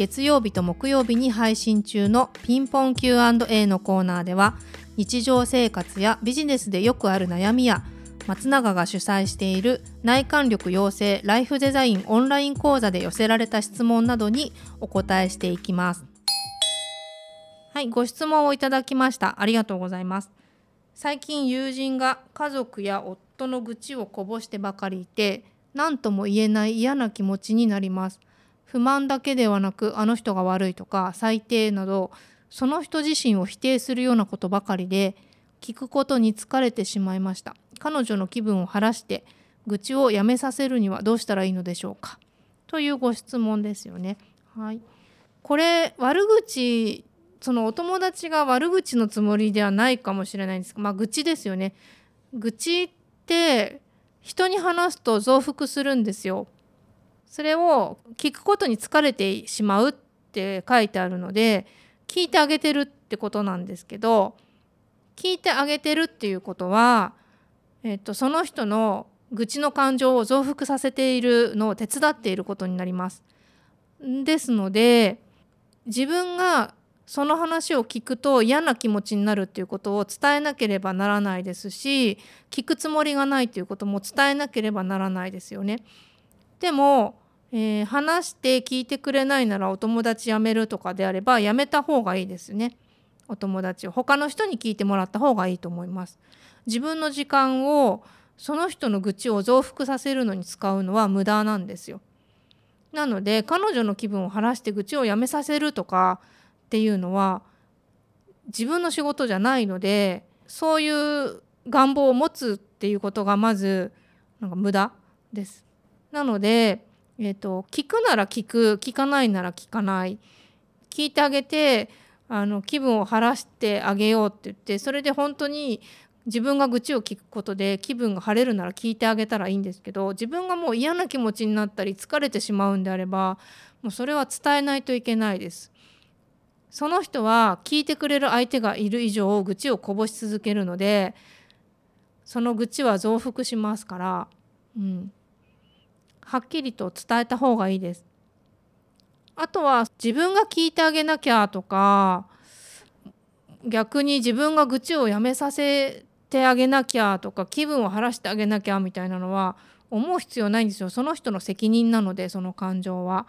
月曜日と木曜日に配信中のピンポン Q&A のコーナーでは日常生活やビジネスでよくある悩みや松永が主催している内観力養成ライフデザインオンライン講座で寄せられた質問などにお答えしていきます。はい、ご質問をいただきました。ありがとうございます。最近友人が家族や夫の愚痴をこぼしてばかりいて何とも言えない嫌な気持ちになります。不満だけではなくあの人が悪いとか最低などその人自身を否定するようなことばかりで聞くことに疲れてしまいました。彼女の気分を晴らして愚痴をやめさせるにはどうしたらいいのでしょうか。というご質問ですよね。はい。これ悪口そのお友達が悪口のつもりではないかもしれないんですがまあ愚痴ですよね。愚痴って人に話すと増幅するんですよ。それを聞くことに疲れてしまうって書いてあるので聞いてあげてるってことなんですけど聞いてあげてるっていうことは、えっと、その人の愚痴の感情を増幅させているのを手伝っていることになります。ですので自分がその話を聞くと嫌な気持ちになるっていうことを伝えなければならないですし聞くつもりがないということも伝えなければならないですよね。でもえー、話して聞いてくれないならお友達辞めるとかであれば辞めた方がいいですね。お友達を他の人に聞いてもらった方がいいと思います。自分の時間をその人の愚痴を増幅させるのに使うのは無駄なんですよ。なので彼女の気分を晴らして愚痴をやめさせるとかっていうのは自分の仕事じゃないのでそういう願望を持つっていうことがまずなんか無駄です。なのでえーと、聞くなら聞く聞かないなら聞かない聞いてあげてあの気分を晴らしてあげようって言ってそれで本当に自分が愚痴を聞くことで気分が晴れるなら聞いてあげたらいいんですけど自分がもう嫌な気持ちになったり疲れてしまうんであればもうそれは伝えないといけないです。その人は聞いてくれる相手がいる以上愚痴をこぼし続けるのでその愚痴は増幅しますから、うん、はっきりと伝えた方がいいです。あとは自分が聞いてあげなきゃとか逆に自分が愚痴をやめさせてあげなきゃとか気分を晴らしてあげなきゃみたいなのは思う必要ないんですよその人の責任なのでその感情は。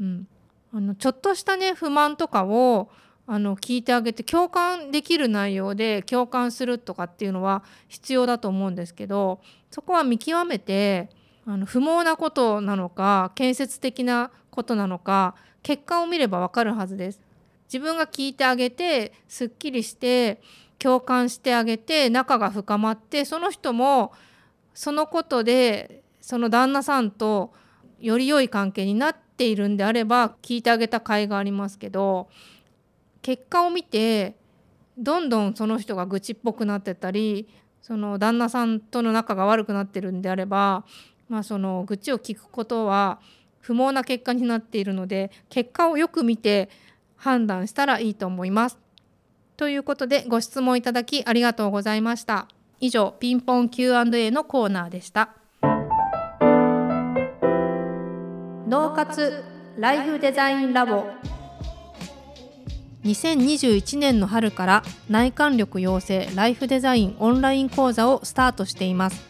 うん、あのちょっとしたね不満とかをあの聞いてあげて共感できる内容で共感するとかっていうのは必要だと思うんですけどそこは見極めてあの不毛なことなのか建設的なことなのか結果を見ればわかるはずです。自分が聞いてあげてすっきりして共感してあげて仲が深まってその人もそのことでその旦那さんとより良い関係になっているんであれば聞いてあげた甲斐がありますけど結果を見てどんどんその人が愚痴っぽくなってたりその旦那さんとの仲が悪くなってるんであればまあ、その愚痴を聞くことは不毛な結果になっているので結果をよく見て判断したらいいと思います。ということでご質問いただきありがとうございました。以上ピンポン Q&A のコーナーでした。脳活ライフデザインラボ2021年の春から内観力養成ライフデザインオンライン講座をスタートしています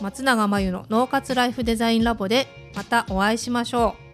松永真由の脳活ライフデザインラボでまたお会いしましょう。